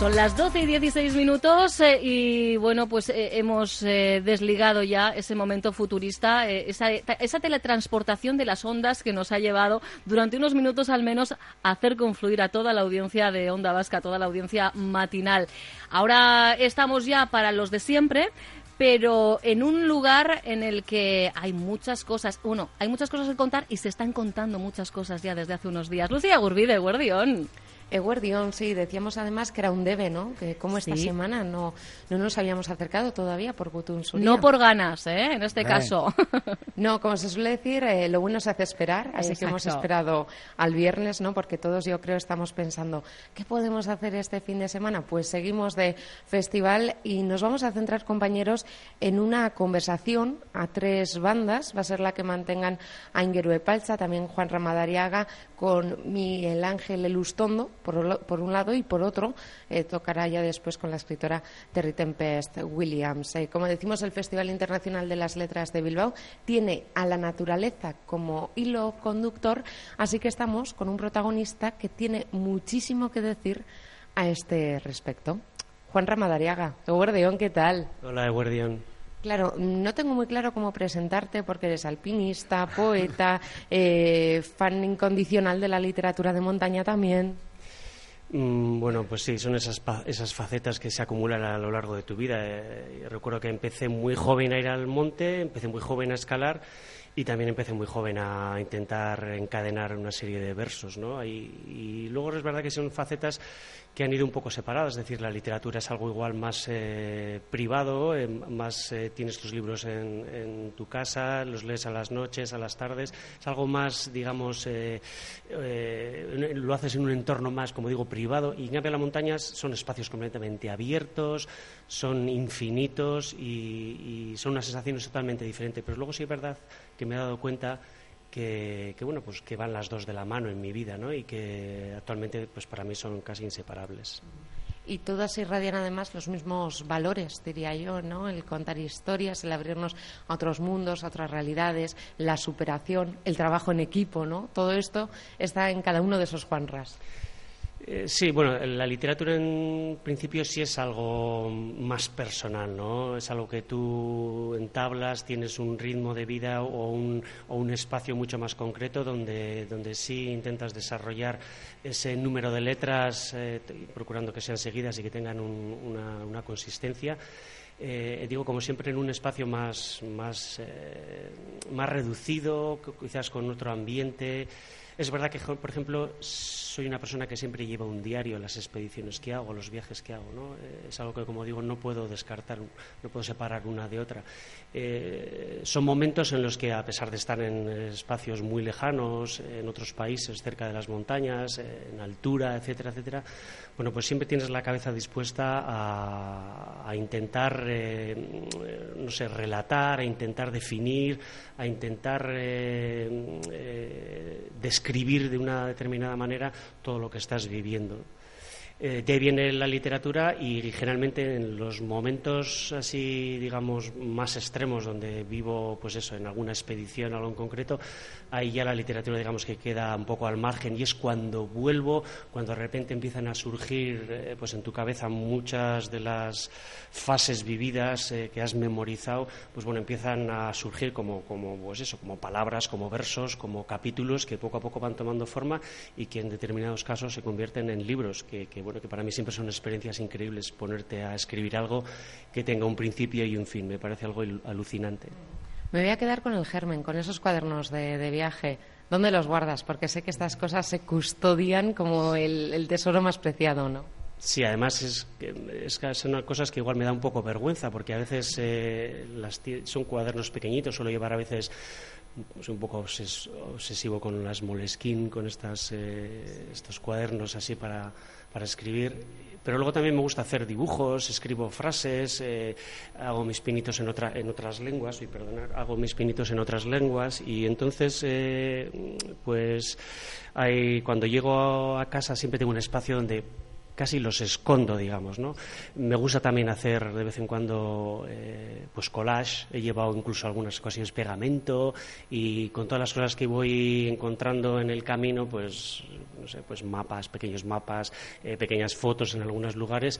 Son las 12 y 16 minutos eh, y bueno, pues eh, hemos eh, desligado ya ese momento futurista, esa, esa, teletransportación de las ondas que nos ha llevado durante unos minutos al menos a hacer confluir a toda la audiencia de Onda Vasca, a toda la audiencia matinal. Ahora estamos ya para los de siempre, pero en un lugar en el que hay muchas cosas, uno, hay muchas cosas que contar y se están contando muchas cosas ya desde hace unos días. Lucía Gurbide, Guardión. Eguardión, sí, decíamos además que era un debe, ¿no? Que como esta semana no, no nos habíamos acercado todavía por Gutun No por ganas, ¿eh? En este caso. no, como se suele decir, eh, lo bueno se hace esperar, así que hemos esperado al viernes, ¿no? Porque todos yo creo estamos pensando, ¿qué podemos hacer este fin de semana? Pues seguimos de festival y nos vamos a centrar, compañeros, en una conversación a tres bandas. Va a ser la que mantengan a Ingeru Palcha, también Juan Ramadariaga, con Miguel Ángel Elustondo, por, un lado, y por otro, eh, tocará ya después con la escritora Terry Tempest Williams. Eh, como decimos, el Festival Internacional de las Letras de Bilbao tiene a la naturaleza como hilo conductor, así que estamos con un protagonista que tiene muchísimo que decir a este respecto. Juan Ramadariaga, Eguardión, ¿qué tal? Hola, Eguardión. Claro, no tengo muy claro cómo presentarte porque eres alpinista, poeta, eh, fan incondicional de la literatura de montaña también. Mm, bueno, pues sí, son esas, esas facetas que se acumulan a lo largo de tu vida. Eh, recuerdo que empecé muy joven a ir al monte, empecé muy joven a escalar y también empecé muy joven a intentar encadenar una serie de versos, ¿no? Y, luego es verdad que son facetas que han ido un poco separadas, es decir, la literatura es algo igual más eh, privado, eh, más eh, tienes tus libros en, tu casa, los lees a las noches, a las tardes, es algo más, digamos, lo haces en un entorno más, como digo, privado, y en cambio las montañas son espacios completamente abiertos, son infinitos y, y son unas sensaciones totalmente diferentes, pero luego sí es verdad que me he dado cuenta que, bueno pues que van las dos de la mano en mi vida ¿no? y que actualmente pues para mí son casi inseparables y todas irradian además los mismos valores, diría yo, ¿no? El contar historias, el abrirnos a otros mundos, a otras realidades, la superación, el trabajo en equipo, ¿no? Todo esto está en cada uno de esos Juanras. Eh, sí, bueno, la literatura en principio sí es algo más personal, ¿no? Es algo que tú entablas, tienes un ritmo de vida o un, o un espacio mucho más concreto donde, donde sí intentas desarrollar ese número de letras, eh, procurando que sean seguidas y que tengan una, una, consistencia. Eh, digo, como siempre, en un espacio más, más, más reducido, quizás con otro ambiente. Es verdad que, por ejemplo, soy una persona que siempre lleva un diario las expediciones que hago, los viajes que hago. ¿no? Eh, es algo que, como digo, no puedo descartar, no puedo separar una de otra. Eh, son momentos en los que, a pesar de estar en espacios muy lejanos, en otros países, cerca de las montañas, en altura, etcétera, etcétera, bueno, pues siempre tienes la cabeza dispuesta a, intentar, eh, no sé, relatar, a intentar definir, a intentar describir de una determinada manera todo lo que estás viviendo. Eh, de ahí viene la literatura y generalmente en los momentos así, digamos, más extremos donde vivo, pues eso, en alguna expedición, algo en concreto, ahí ya la literatura, digamos, que queda un poco al margen y es cuando vuelvo, cuando de repente empiezan a surgir, eh, pues en tu cabeza muchas de las fases vividas eh, que has memorizado, pues bueno, empiezan a surgir como, como, pues eso, como palabras, como versos, como capítulos que poco a poco van tomando forma y que en determinados casos se convierten en libros que, que que para mí siempre son experiencias increíbles ponerte a escribir algo que tenga un principio y un fin. Me parece algo alucinante. Me voy a quedar con el germen, con esos cuadernos de, viaje. ¿Dónde los guardas? Porque sé que estas cosas se custodian como el, tesoro más preciado, ¿no? Sí, además es, es, son cosas que igual me da un poco vergüenza, porque a veces eh, las, son cuadernos pequeñitos, suelo llevar a veces pues, un poco obsesivo con las Moleskine, con estas, eh, estos cuadernos así para, para escribir. Pero luego también me gusta hacer dibujos, escribo frases, eh, hago mis pinitos en, otra, en otras lenguas, y perdonar, hago mis pinitos en otras lenguas y entonces, eh, pues, cuando llego a casa siempre tengo un espacio donde casi los escondo, digamos, ¿no? Me gusta también hacer de vez en cuando eh, pues collage, he llevado incluso algunas ocasiones pegamento y con todas las cosas que voy encontrando en el camino, pues, no sé, pues mapas, pequeños mapas, eh, pequeñas fotos en algunos lugares,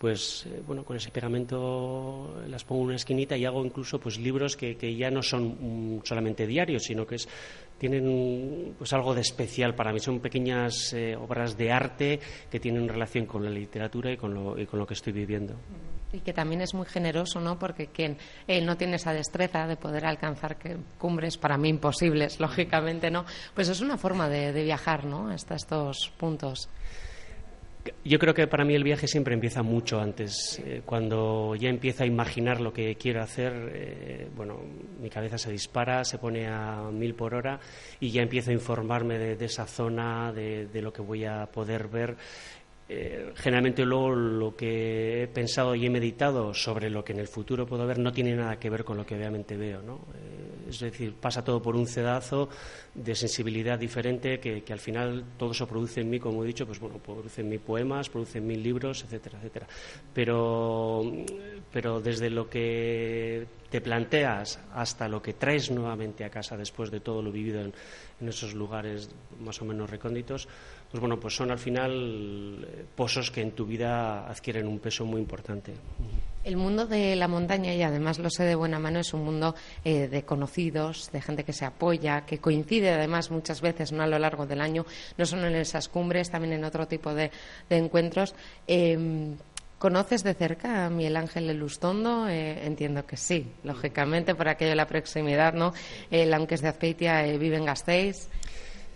pues eh, bueno, con ese pegamento las pongo en una esquinita y hago incluso pues libros que, que ya no son mm, solamente diarios, sino que es tienen pues algo de especial para mí. Son pequeñas eh, obras de arte que tienen relación con la literatura y con, lo, y con lo que estoy viviendo. Y que también es muy generoso, ¿no? Porque quien eh, no tiene esa destreza de poder alcanzar cumbres para mí imposibles, lógicamente, ¿no? Pues es una forma de, de viajar, ¿no? Hasta estos puntos. Yo creo que para mí el viaje siempre empieza mucho antes. Eh, cuando ya empiezo a imaginar lo que quiero hacer, eh, bueno, mi cabeza se dispara, se pone a mil por hora y ya empiezo a informarme de, esa zona, de, lo que voy a poder ver. Eh, generalmente luego lo que he pensado y he meditado sobre lo que en el futuro puedo ver no tiene nada que ver con lo que obviamente veo. ¿no? Es decir, pasa todo por un cedazo de sensibilidad diferente que, al final todo eso produce en mí, como he dicho, pues bueno, produce en mí poemas, produce en mí libros, etcétera, etcétera. Pero, pero desde lo que te planteas hasta lo que traes nuevamente a casa después de todo lo vivido en, en esos lugares más o menos recónditos, pues bueno, pues son al final eh, pozos que en tu vida adquieren un peso muy importante. El mundo de la montaña, y además lo sé de buena mano, es un mundo eh, de conocidos, de gente que se apoya, que coincide además muchas veces ¿no? a lo largo del año, no solo en esas cumbres, también en otro tipo de, encuentros. Em, ¿Conoces de cerca a Miguel Ángel Elustondo? Eh, entiendo que sí, lógicamente, por aquello de la proximidad, ¿no? Aunque es de Azpeitia, eh, vive en Gasteiz.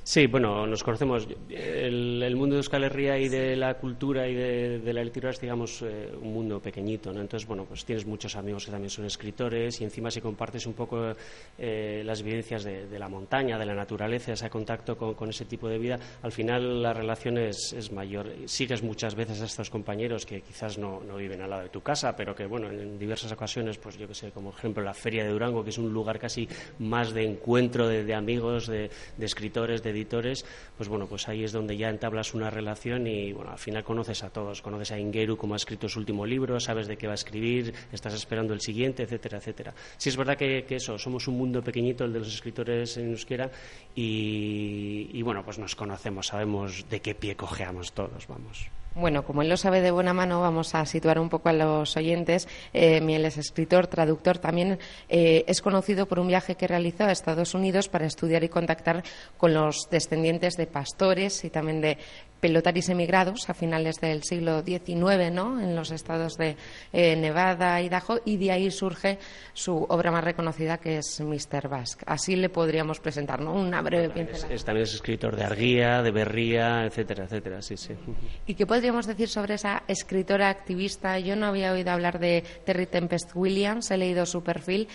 Sí, bueno, nos conocemos. El, mundo de Euskal Herria y de la cultura y de, la literatura es, digamos, eh, un mundo pequeñito, ¿no? Entonces, bueno, pues tienes muchos amigos que también son escritores y encima si compartes un poco eh, las vivencias de, la montaña, de la naturaleza, ese contacto con, ese tipo de vida, al final la relación es, mayor. Sigues muchas veces a estos compañeros que quizás no, viven al lado de tu casa, pero que, bueno, en, diversas ocasiones, pues yo que sé, como ejemplo la Feria de Durango, que es un lugar casi más de encuentro de, amigos, de, de escritores, de editores, pues bueno, pues ahí es donde ya entablas una relación y bueno, al final conoces a todos, conoces a Ingeru como ha escrito su último libro, sabes de qué va a escribir, estás esperando el siguiente, etcétera, etcétera. Sí es verdad que, eso, somos un mundo pequeñito, el de los escritores en euskera, y, y bueno, pues nos conocemos, sabemos de qué pie cojeamos todos, vamos. Bueno, como él lo sabe de buena mano, vamos a situar un poco a los oyentes. Eh, Miel es escritor, traductor. También eh, es conocido por un viaje que realizó a Estados Unidos para estudiar y contactar con los descendientes de pastores y también de pelotaris emigrados a finales del siglo XIX, ¿no? En los estados de eh, Nevada, Idaho, y de ahí surge su obra más reconocida que es Mr. Basque. Así le podríamos presentar, ¿no? Una breve pincelada. Es, también es escritor de Arguía, de Berría, etcétera, etcétera, sí, sí. ¿Y qué podríamos decir sobre esa escritora activista? Yo no había oído hablar de Terry Tempest Williams, he leído su perfil.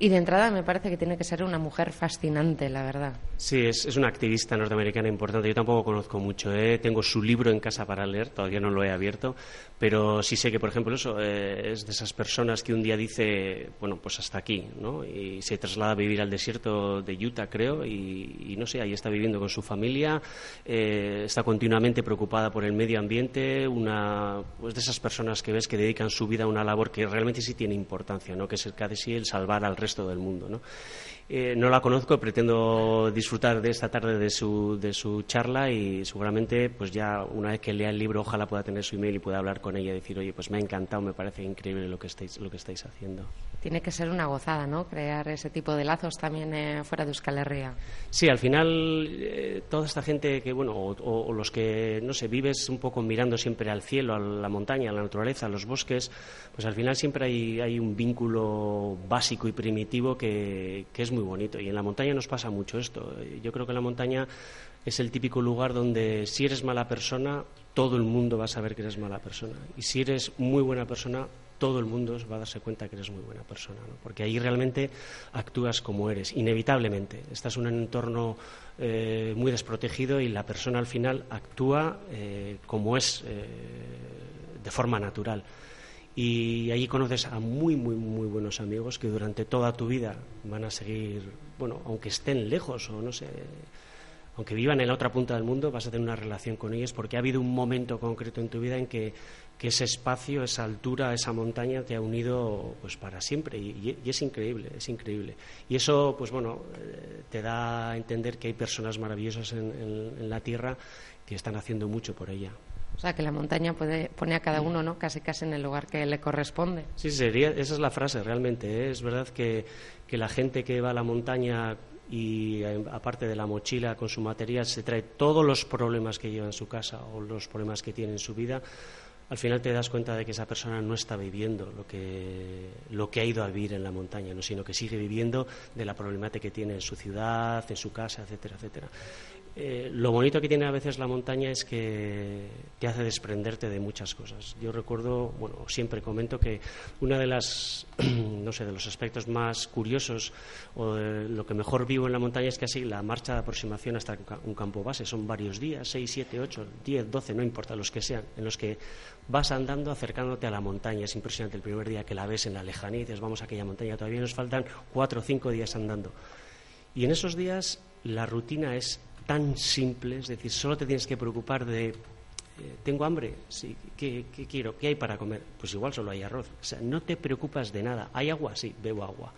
Y de entrada me parece que tiene que ser una mujer fascinante, la verdad. Sí, es, es una activista norteamericana importante. Yo tampoco conozco mucho. ¿eh? Tengo su libro en casa para leer, todavía no lo he abierto, pero sí sé que, por ejemplo, eso eh, es de esas personas que un día dice, bueno, pues hasta aquí, ¿no? Y se traslada a vivir al desierto de Utah, creo, y, no sé, ahí está viviendo con su familia, eh, está continuamente preocupada por el medio ambiente, una pues de esas personas que ves que dedican su vida a una labor que realmente sí tiene importancia, ¿no? Que es el casi el salvar al resto resto del mundo. ¿no? Eh, no la conozco, pretendo disfrutar de esta tarde de su, de su charla y seguramente, pues ya una vez que lea el libro, ojalá pueda tener su email y pueda hablar con ella y decir, oye, pues me ha encantado, me parece increíble lo que estáis, lo que estáis haciendo. Tiene que ser una gozada, ¿no? Crear ese tipo de lazos también eh, fuera de Euskal Herria. Sí, al final, eh, toda esta gente que, bueno, o, los que, no sé, vives un poco mirando siempre al cielo, a la montaña, a la naturaleza, a los bosques, pues al final siempre hay, hay un vínculo básico y primitivo que, que es muy muy bonito. Y en la montaña nos pasa mucho esto. Yo creo que la montaña es el típico lugar donde si eres mala persona, todo el mundo va a saber que eres mala persona. Y si eres muy buena persona, todo el mundo va a darse cuenta que eres muy buena persona, porque ahí realmente actúas como eres, inevitablemente. Estás en un entorno eh, muy desprotegido y la persona al final actúa eh, como es, eh, de forma natural. Y allí conoces a muy, muy, muy buenos amigos que durante toda tu vida van a seguir, bueno, aunque estén lejos o no sé, aunque vivan en la otra punta del mundo, vas a tener una relación con ellos porque ha habido un momento concreto en tu vida en que, ese espacio, esa altura, esa montaña te ha unido pues para siempre y, es increíble, es increíble. Y eso, pues bueno, eh, te da a entender que hay personas maravillosas en, la tierra que están haciendo mucho por ella. O sea, que la montaña puede, pone a cada uno, ¿no? Casi casi en el lugar que le corresponde. Sí, sería, esa es la frase realmente. ¿eh? Es verdad que, que la gente que va a la montaña y eh, aparte de la mochila con su material se trae todos los problemas que lleva en su casa o los problemas que tiene en su vida, al final te das cuenta de que esa persona no está viviendo lo que, lo que ha ido a vivir en la montaña, ¿no? sino que sigue viviendo de la problemática que tiene en su ciudad, en su casa, etcétera, etcétera. Eh, lo bonito que tiene a veces la montaña es que te hace desprenderte de muchas cosas. Yo recuerdo, bueno, siempre comento que una de las, no sé, de los aspectos más curiosos o lo que mejor vivo en la montaña es así la marcha de aproximación hasta un campo base son varios días, seis, siete, ocho, diez, doce, no importa los que sean, en los que vas andando acercándote a la montaña. Es impresionante el primer día que la ves en la lejanía y dices, vamos a aquella montaña, todavía nos faltan cuatro o cinco días andando. Y en esos días la rutina es tan simple, es decir, solo te tienes que preocupar de, eh, ¿tengo hambre? Sí, ¿qué, quiero? ¿Qué hay para comer? Pues igual solo hay arroz. O sea, no te preocupas de nada. ¿Hay agua? Sí, bebo agua.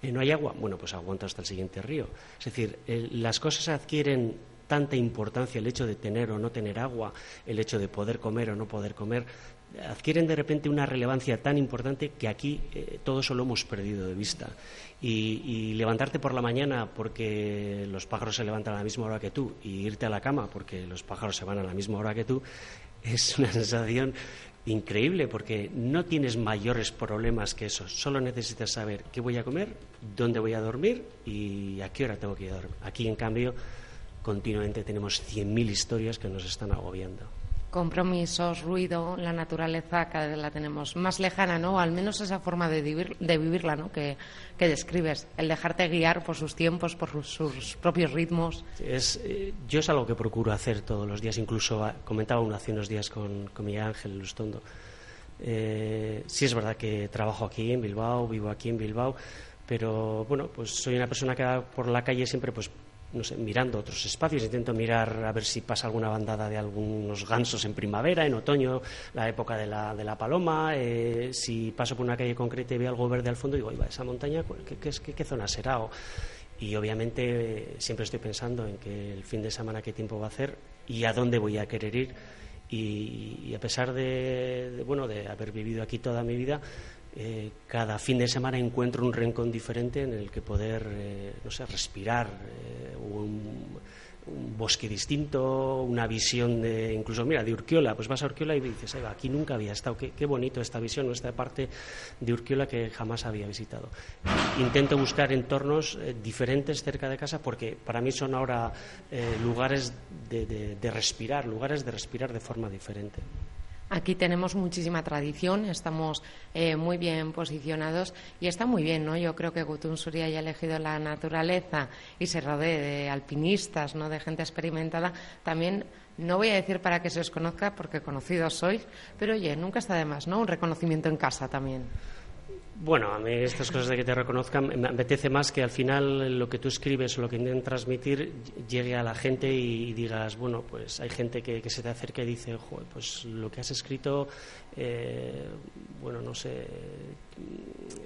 Eh, ¿No hay agua? Bueno, pues aguanto hasta el siguiente río. Es decir, las cosas adquieren tanta importancia, el hecho de tener o no tener agua, el hecho de poder comer o no poder comer, adquieren de repente una relevancia tan importante que aquí eh, todo eso lo hemos perdido de vista. Y, levantarte por la mañana porque los pájaros se levantan a la misma hora que tú y irte a la cama porque los pájaros se van a la misma hora que tú es una sensación increíble porque no tienes mayores problemas que eso. Solo necesitas saber qué voy a comer, dónde voy a dormir y a qué hora tengo que ir a dormir. Aquí, en cambio, continuamente tenemos 100.000 historias que nos están agobiando compromisos, ruido, la naturaleza cada vez la tenemos más lejana, ¿no? al menos esa forma de, de vivirla, ¿no? Que, describes, el dejarte guiar por sus tiempos, por sus, propios ritmos. Es, eh, yo es algo que procuro hacer todos los días, incluso ah, comentaba uno hace unos días con, con Miguel Ángel Lustondo. Eh, sí es verdad que trabajo aquí en Bilbao, vivo aquí en Bilbao, pero bueno, pues soy una persona que por la calle siempre pues no sé, mirando otros espacios, intento mirar a ver si pasa alguna bandada de algunos gansos en primavera, en otoño, la época de la, de la paloma, eh, si paso por una calle concreta y veo algo verde al fondo, digo, esa montaña, ¿qué, qué, qué zona será? y obviamente siempre estoy pensando en que el fin de semana qué tiempo va a hacer y a dónde voy a querer ir. Y, a pesar de, bueno, de haber vivido aquí toda mi vida, eh, cada fin de semana encuentro un rincón diferente en el que poder, eh, no sé, respirar eh, un, bosque distinto, una visión de, incluso, mira, de Urquiola, pues vas a Urquiola y dices, aquí nunca había estado, qué, bonito esta visión, esta parte de Urquiola que jamás había visitado. Intento buscar entornos diferentes cerca de casa porque para mí son ahora lugares de respirar, lugares de respirar de forma diferente. Aquí tenemos muchísima tradición, estamos eh, muy bien posicionados y está muy bien, ¿no? Yo creo que Gutun Suri haya elegido la naturaleza y se rodee de alpinistas, ¿no? De gente experimentada. También no voy a decir para que se os conozca, porque conocidos sois, pero oye, nunca está de más, ¿no? Un reconocimiento en casa también. Bueno, a mí estas cosas de que te reconozcan me apetece más que al final lo que tú escribes o lo que intentas transmitir llegue a la gente y digas, bueno, pues hay gente que, se te acerca y dice, pues lo que has escrito, eh, bueno, no sé,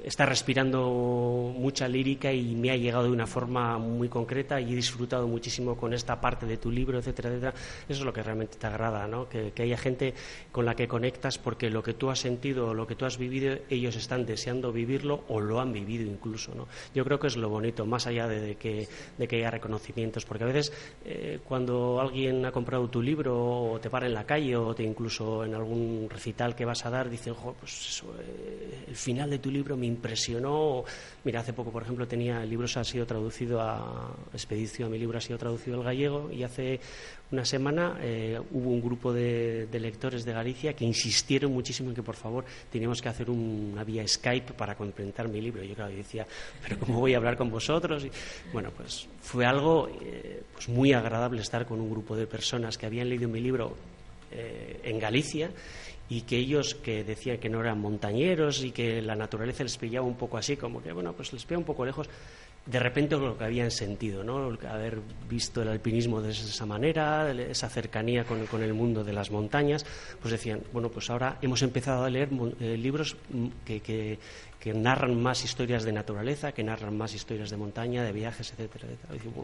está respirando mucha lírica y me ha llegado de una forma muy concreta y he disfrutado muchísimo con esta parte de tu libro, etcétera, etcétera. Eso es lo que realmente te agrada, ¿no? Que, haya gente con la que conectas porque lo que tú has sentido o lo que tú has vivido, ellos están deseando vivirlo o lo han vivido incluso, ¿no? Yo creo que es lo bonito, más allá de, que, de que haya reconocimientos, porque a veces eh, cuando alguien ha comprado tu libro o te para en la calle o te incluso en algún recital que vas a dar, dicen, pues eso, eh, el final de tu libro me impresionó. Mira, hace poco, por ejemplo, tenía el libro ha sido traducido a Expedición, mi libro ha sido traducido al gallego y hace una semana eh, hubo un grupo de, lectores de Galicia que insistieron muchísimo en que, por favor, teníamos que hacer una vía Skype para complementar mi libro. Yo, claro, decía, ¿pero cómo voy a hablar con vosotros? Bueno, pues fue algo eh, pues muy agradable estar con un grupo de personas que habían leído mi libro en Galicia y que ellos que decían que no eran montañeros y que la naturaleza les pillaba un poco así, como que, bueno, pues les pilla un poco lejos, de repente lo que habían sentido, ¿no? haber visto el alpinismo de esa manera, esa cercanía con, con, el mundo de las montañas, pues decían, bueno, pues ahora hemos empezado a leer eh, libros mm, que, que, que narran más historias de naturaleza, que narran más historias de montaña, de viajes, etcétera,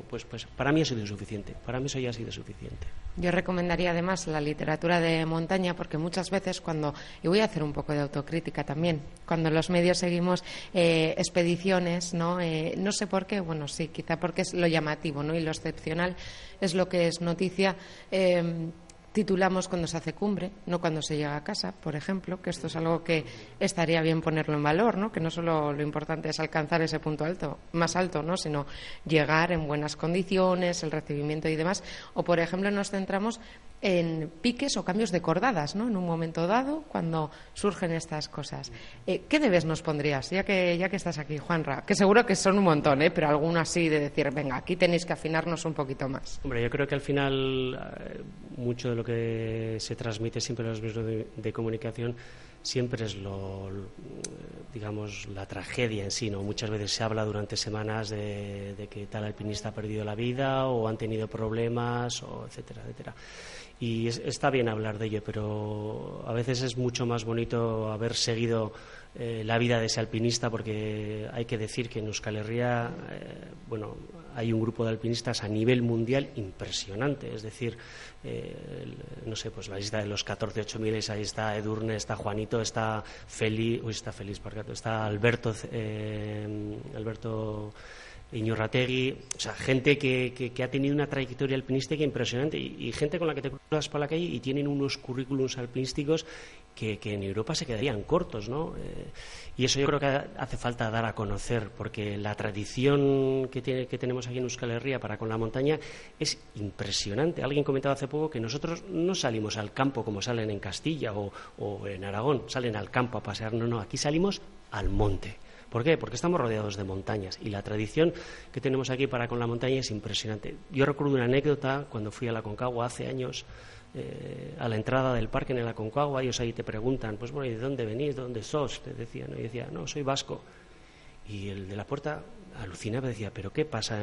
pues, pues para mí ha sido suficiente, para mí eso ya ha sido suficiente. Yo recomendaría además la literatura de montaña porque muchas veces cuando, y voy a hacer un poco de autocrítica también, cuando los medios seguimos eh, expediciones, ¿no? Eh, no sé por qué, bueno, sí, quizá porque es lo llamativo, ¿no? Y lo excepcional es lo que es noticia. Eh, titulamos cuando se hace cumbre, no cuando se llega a casa, por ejemplo, que esto es algo que estaría bien ponerlo en valor, ¿no? que no solo lo importante es alcanzar ese punto alto, más alto, ¿no? sino llegar en buenas condiciones, el recibimiento y demás. O, por ejemplo, nos centramos en piques o cambios de cordadas, ¿no? En un momento dado, cuando surgen estas cosas. Eh, ¿Qué debes nos pondrías, ya que, ya que estás aquí, Juanra? Que seguro que son un montón, ¿eh? Pero alguno así de decir, venga, aquí tenéis que afinarnos un poquito más. Hombre, yo creo que al final eh, mucho de lo que se transmite siempre en los medios de, comunicación siempre es lo, digamos, la tragedia en sí, ¿no? Muchas veces se habla durante semanas de, de que tal alpinista ha perdido la vida o han tenido problemas, o etcétera, etcétera y está bien hablar de ello, pero a veces es mucho más bonito haber seguido eh, la vida de ese alpinista porque hay que decir que en Euskal Herria eh, bueno, hay un grupo de alpinistas a nivel mundial impresionante, es decir, eh, no sé, pues la lista de los 14 8 miles, ahí está Edurne, está Juanito, está Feli, uy, está Feliz, está Alberto, Alberto Iñurrategui, o sea, gente que, que, ha tenido una trayectoria alpinística impresionante y, gente con la que te cruzas por la calle y tienen unos currículums alpinísticos que, en Europa se quedarían cortos, ¿no? Eh, y eso yo creo que hace falta dar a conocer, porque la tradición que, tiene, que tenemos aquí en Euskal Herria para con la montaña es impresionante. Alguien comentaba hace poco que nosotros no salimos al campo como salen en Castilla o, o en Aragón, salen al campo a pasear, no, no, aquí salimos al monte. ¿Por qué? Porque estamos rodeados de montañas y la tradición que tenemos aquí para con la montaña es impresionante. Yo recuerdo una anécdota cuando fui a la Concagua hace años. Eh, a la entrada del parque en la Concagua, ellos ahí te preguntan, pues bueno, ¿y de dónde venís? ¿De dónde sos? Te decían, y decía, no, soy vasco. Y el de la puerta alucinaba, decía, ¿pero qué pasa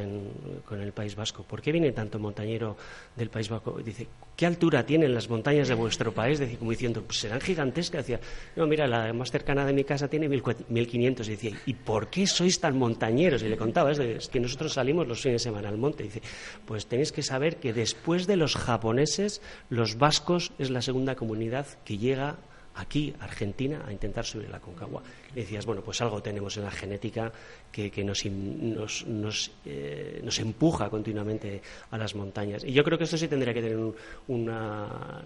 con el País Vasco? ¿Por qué viene tanto montañero del País Vasco? dice, ¿qué altura tienen las montañas de vuestro país? Decía, como diciendo, pues serán gigantescas. Decía, no, mira, la más cercana de mi casa tiene 1500. Y decía, ¿y por qué sois tan montañeros? Y le contaba, es, que nosotros salimos los fines de semana al monte. dice, pues tenéis que saber que después de los japoneses, los vascos es la segunda comunidad que llega aquí, Argentina, a intentar subir la Concagua. Y decías, bueno, pues algo tenemos en la genética que, nos, nos, nos, eh, nos, empuja continuamente a las montañas. Y yo creo que esto sí tendría que tener un, una,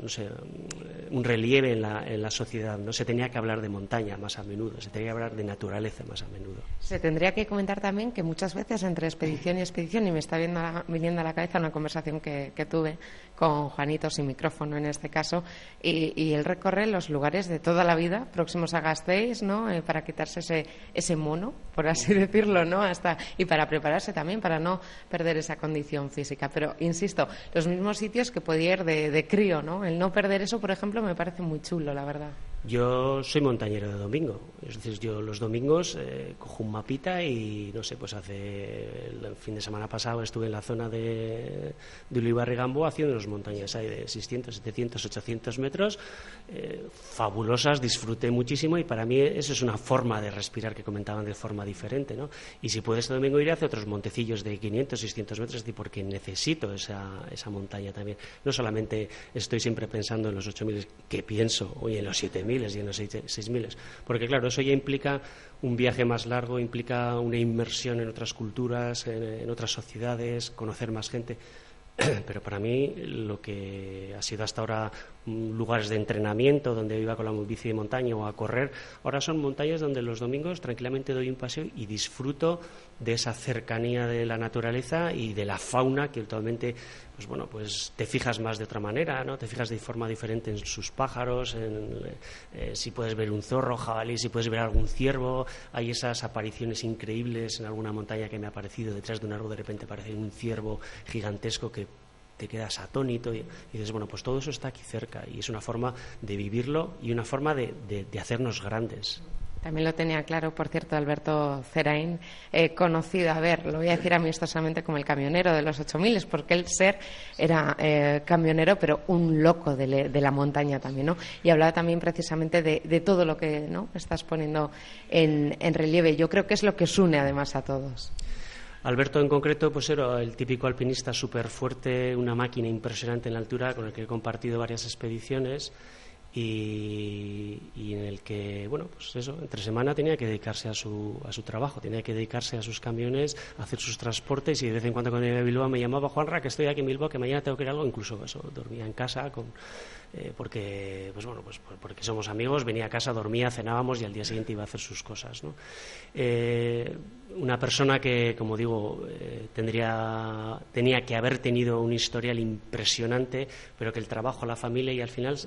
un relieve en la, en la sociedad. No se tenía que hablar de montaña más a menudo, se tenía que hablar de naturaleza más a menudo. Se tendría que comentar también que muchas veces entre expedición y expedición, y me está viniendo a la cabeza una conversación que, que tuve con Juanito sin micrófono en este caso, y, y, él recorre los lugares de toda la vida próximos a Gasteiz, ¿no? Eh, para quitarse ese, ese mono, por así decirlo, ¿no? Hasta, y para prepararse también, para no perder esa condición física. Pero, insisto, los mismos sitios que podía ir de, de crío, ¿no? El no perder eso, por ejemplo, me parece muy chulo, la verdad. Yo soy montañero de domingo, es decir, yo los domingos eh, cojo un mapita y no sé, pues hace el fin de semana pasado estuve en la zona de, de Gambo haciendo unas montañas hay de 600, 700, 800 metros, eh, fabulosas, disfruté muchísimo y para mí eso es una forma de respirar que comentaban de forma diferente, ¿no? Y si puedo este domingo ir hacia otros montecillos de 500, 600 metros, porque necesito esa, esa montaña también. No solamente estoy siempre pensando en los 8.000 que pienso, hoy en los 7.000 y en los seis miles. Porque, claro, eso ya implica un viaje más largo, implica una inmersión en otras culturas, en, otras sociedades, conocer más gente. Pero para mí lo que ha sido hasta ahora lugares de entrenamiento donde iba con la bici de montaña o a correr. Ahora son montañas donde los domingos tranquilamente doy un paseo y disfruto de esa cercanía de la naturaleza y de la fauna que actualmente pues bueno, pues te fijas más de otra manera, ¿no? Te fijas de forma diferente en sus pájaros, eh, si puedes ver un zorro, jabalí, si puedes ver algún ciervo. Hay esas apariciones increíbles en alguna montaña que me ha aparecido detrás de un árbol de repente aparece un ciervo gigantesco que te quedas atónito y, dices, bueno, pues todo eso está aquí cerca y es una forma de vivirlo y una forma de hacernos grandes. También lo tenía claro, por cierto, Alberto Cerain, eh, conocido, a ver, lo voy a decir amistosamente como el camionero de los 8000, porque él ser era eh, camionero, pero un loco de, la montaña también, ¿no? Y hablaba también precisamente de, todo lo que ¿no? estás poniendo en, en relieve. Yo creo que es lo que os une además a todos. Alberto en concreto pues era el típico alpinista súper fuerte, una máquina impresionante en la altura con el que he compartido varias expediciones y, en el que, bueno, pues eso, entre semana tenía que dedicarse a su, trabajo, tenía que dedicarse a sus camiones, a hacer sus transportes y de vez en cuando cuando iba a Bilbao me llamaba Juanra, que estoy aquí en Bilbao, que mañana tengo que ir a algo, incluso eso, dormía en casa con, eh, porque, pues bueno, pues porque somos amigos, venía a casa, dormía, cenábamos y al día siguiente iba a hacer sus cosas. ¿no? Eh, una persona que, como digo, eh, tendría, tenía que haber tenido un historial impresionante, pero que el trabajo, la familia y al final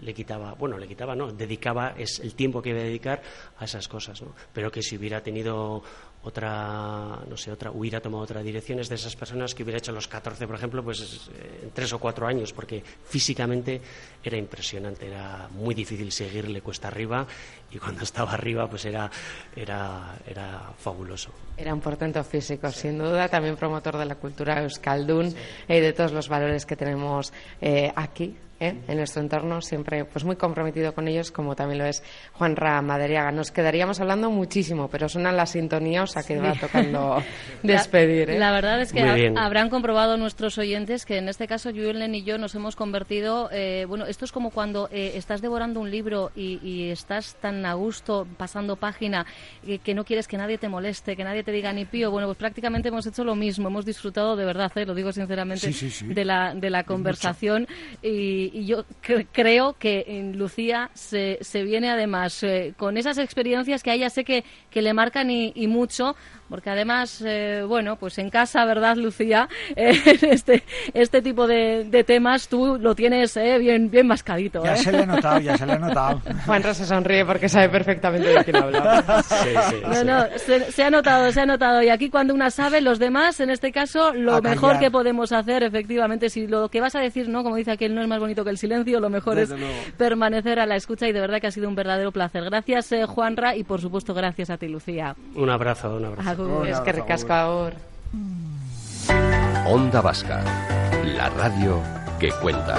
le quitaba, bueno, le quitaba, no, dedicaba es el tiempo que iba a dedicar a esas cosas, ¿no? Pero que si hubiera tenido otra, no sé, otra, hubiera tomado otra dirección, es de esas personas que hubiera hecho los 14, por ejemplo, pues en tres o cuatro años, porque físicamente era impresionante, era muy difícil seguirle cuesta arriba y cuando estaba arriba pues era, era, era. Era un portento físico, sin duda, también promotor de la cultura euskaldun y de todos los valores que tenemos eh, aquí ¿eh? en nuestro entorno, siempre pues muy comprometido con ellos, como también lo es Juan Ra Maderiaga. Nos quedaríamos hablando muchísimo, pero suenan la sintonía, o sea que va tocando despedir. ¿eh? La, verdad es que habrán comprobado nuestros oyentes que en este caso Julen y yo nos hemos convertido, eh, bueno, esto es como cuando estás devorando un libro y, estás tan a gusto pasando página que no quieres que nadie te moleste, que nadie te diga ni pío. Bueno, pues prácticamente hemos hecho lo mismo, hemos disfrutado de verdad, lo digo sinceramente, de la, de la conversación y, y, yo creo que en Lucía se, se viene además eh, con esas experiencias que a ella sé que, que le marcan y mucho porque además, eh, bueno, pues en casa, ¿verdad, Lucía? Eh, este, este tipo de, de, temas tú lo tienes eh, bien, bien mascadito. Ya se le ha notado, ya se le ha notado. Juanra se sonríe porque sabe perfectamente de quién habla. Sí, sí, no, no, se, ha notado, se ha notado. Y aquí cuando una sabe, los demás, en este caso, lo mejor que podemos hacer, efectivamente, si lo que vas a decir, ¿no? Como dice aquel, no es más bonito que el silencio, lo mejor es permanecer a la escucha y de verdad que ha sido un verdadero placer. Gracias, Juanra, y por supuesto, gracias a ti, Lucía. Un abrazo, un abrazo. Es que recasca ahora. Onda Vasca, la radio que cuenta.